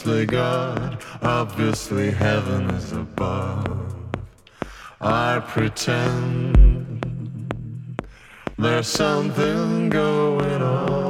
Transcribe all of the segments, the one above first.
obviously God, obviously heaven is above. I pretend there's something going on.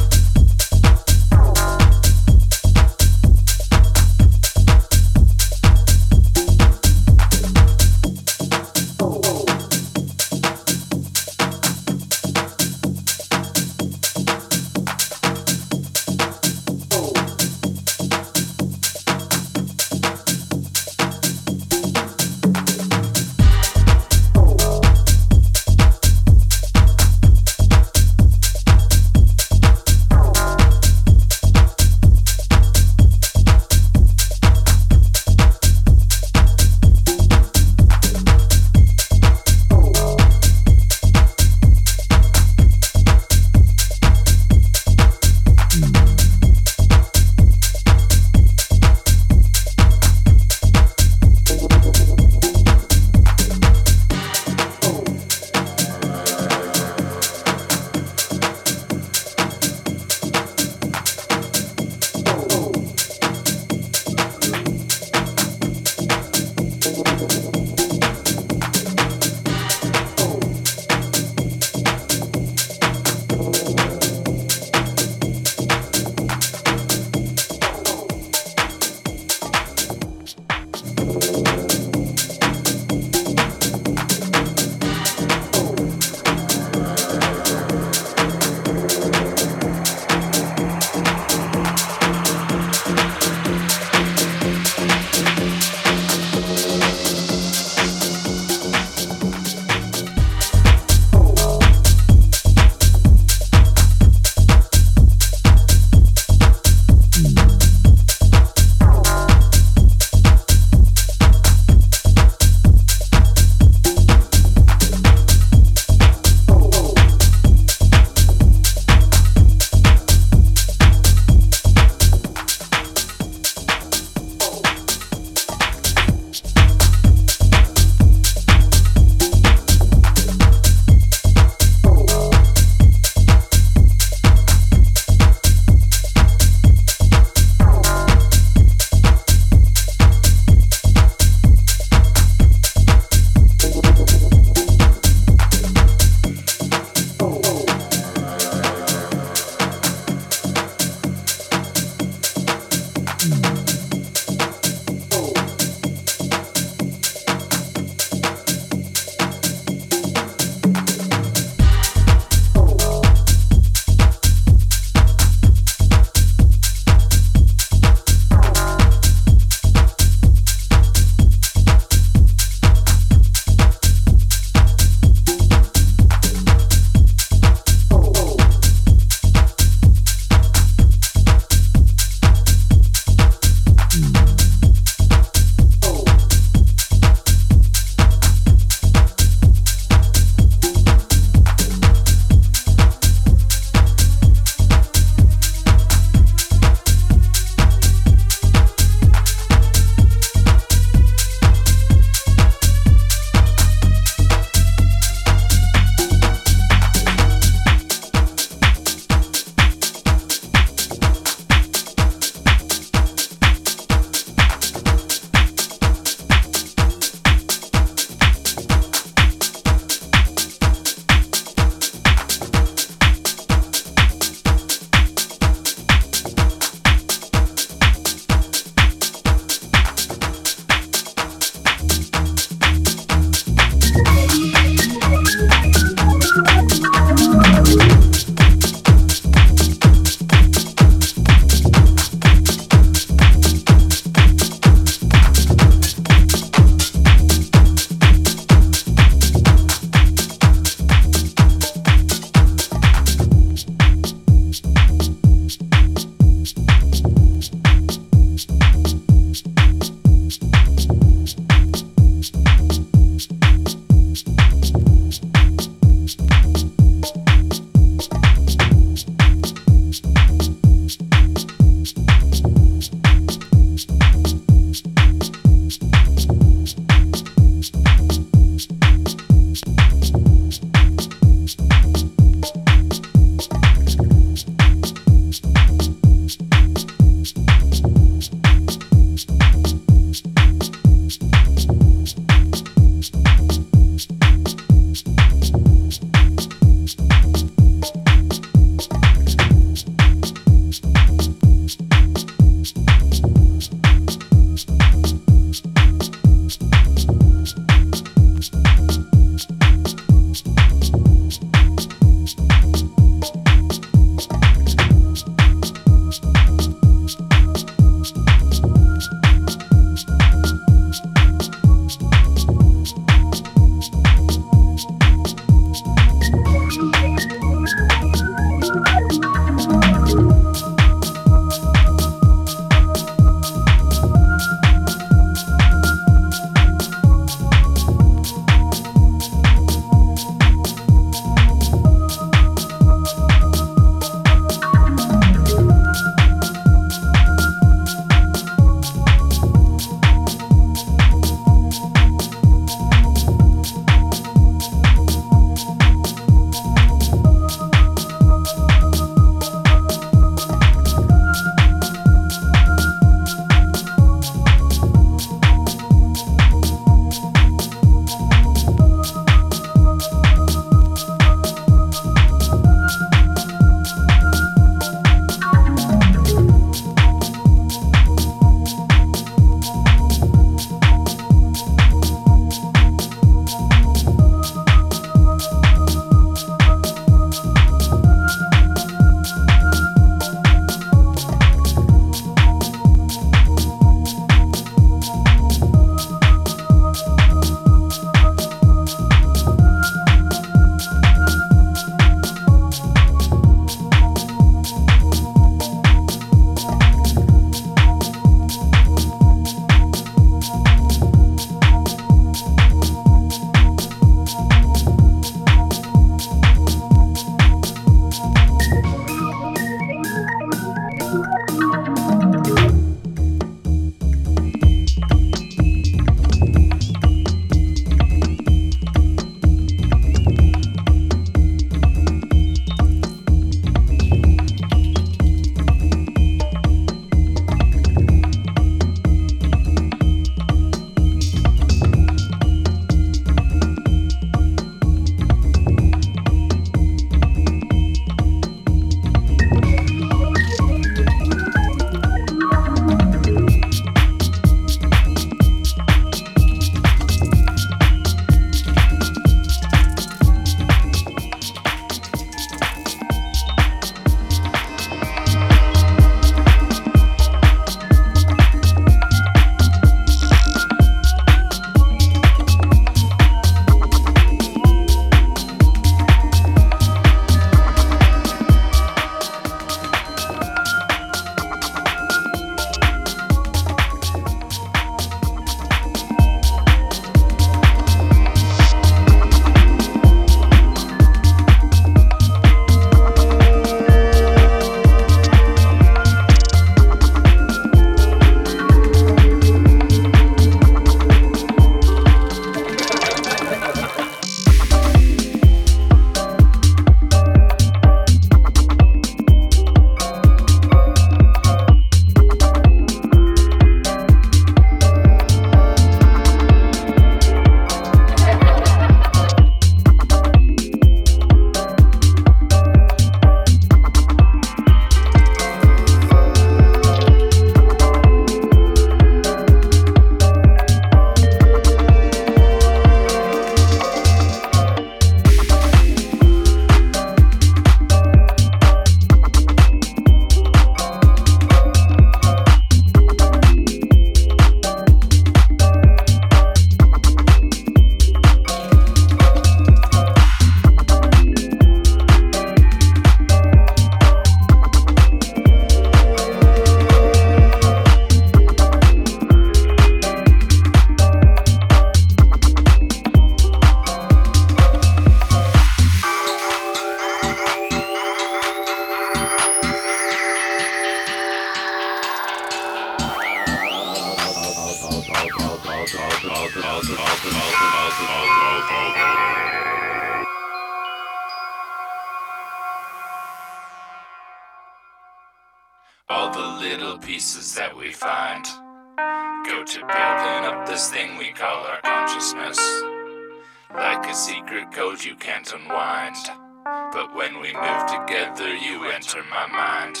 My mind.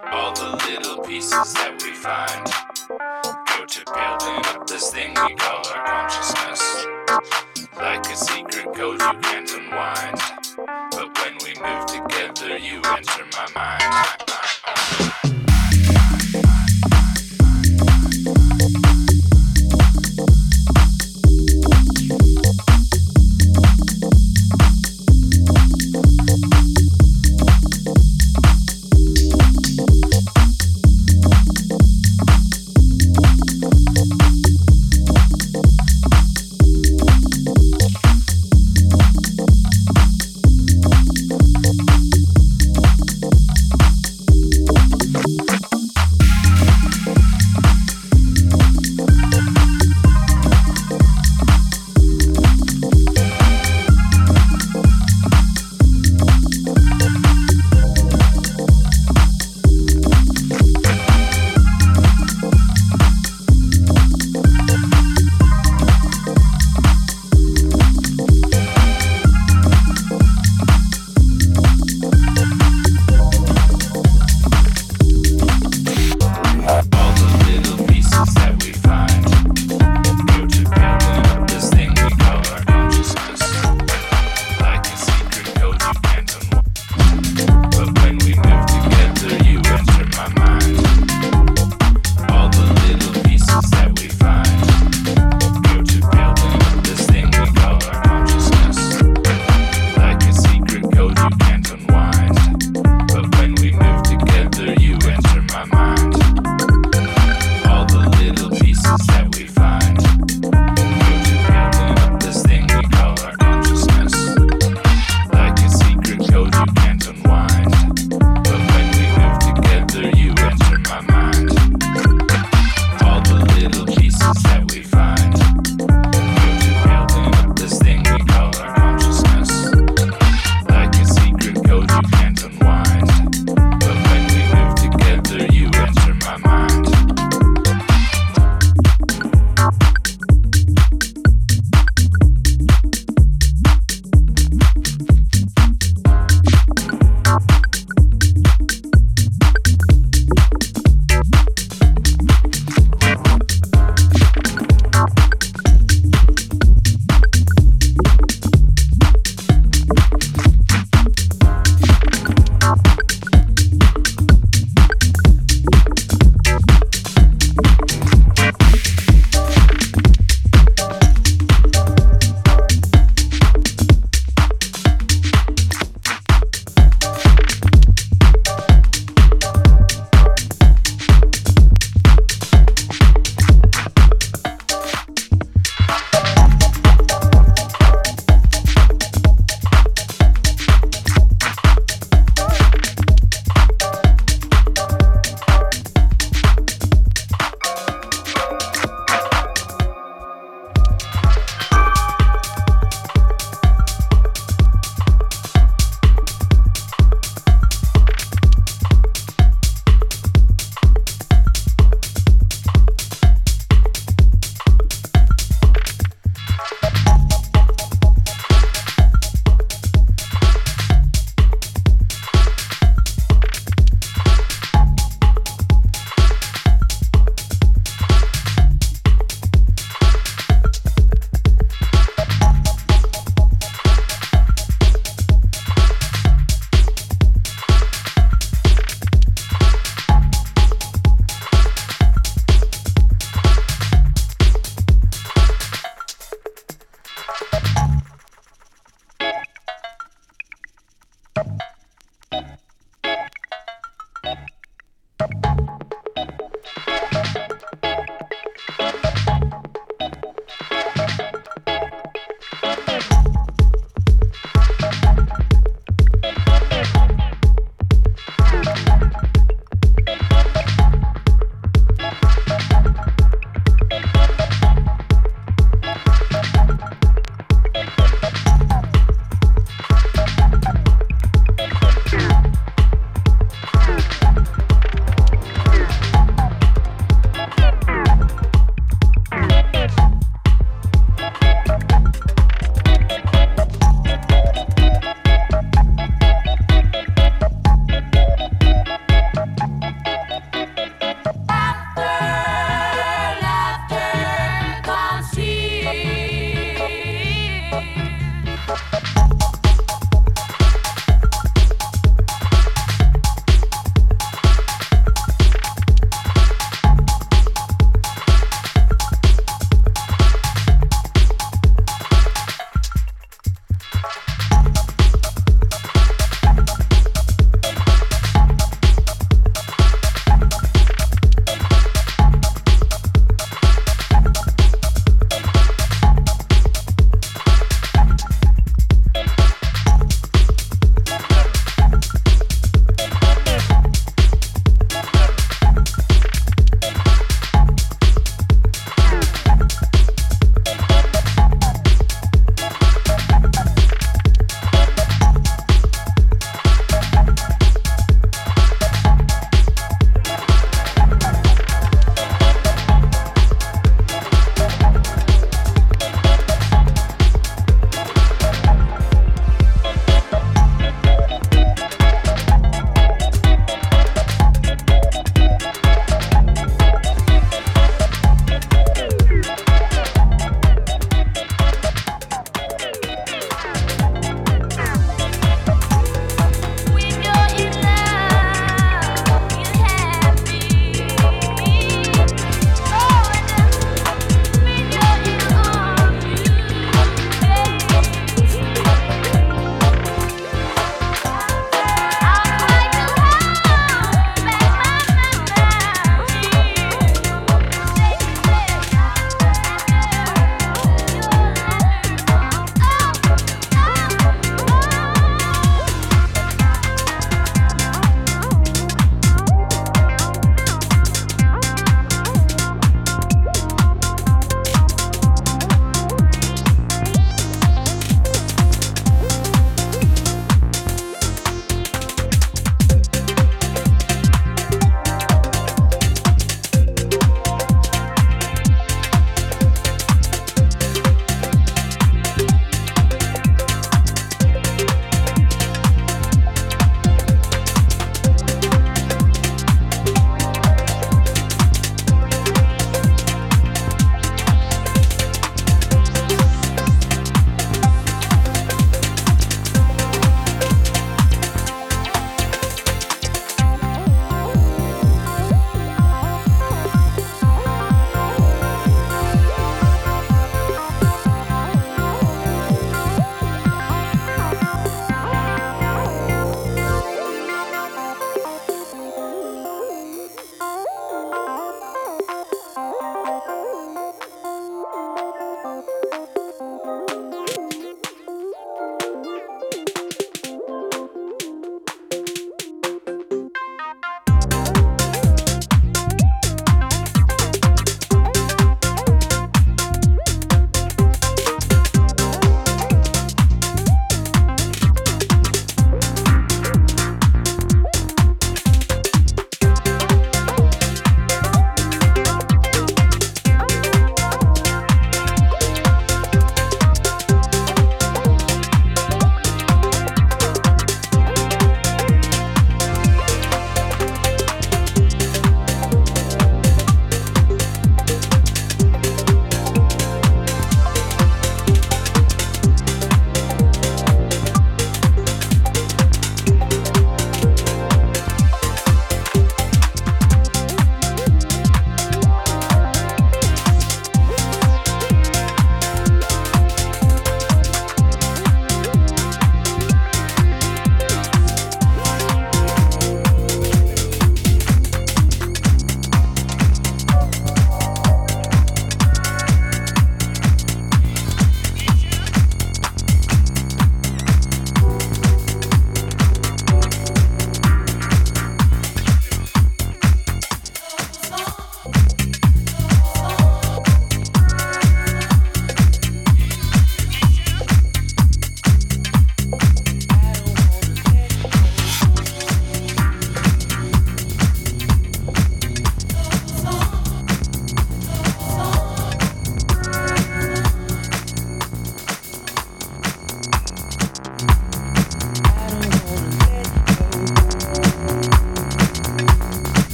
All the little pieces that we find go to building up this thing we call our consciousness. Like a secret code you can't unwind. But when we move together, you enter my mind.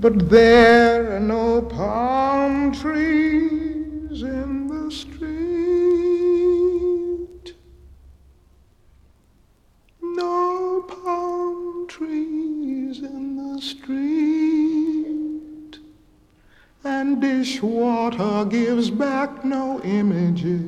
But there are no palm trees in the street. No palm trees in the street. And dishwater gives back no images.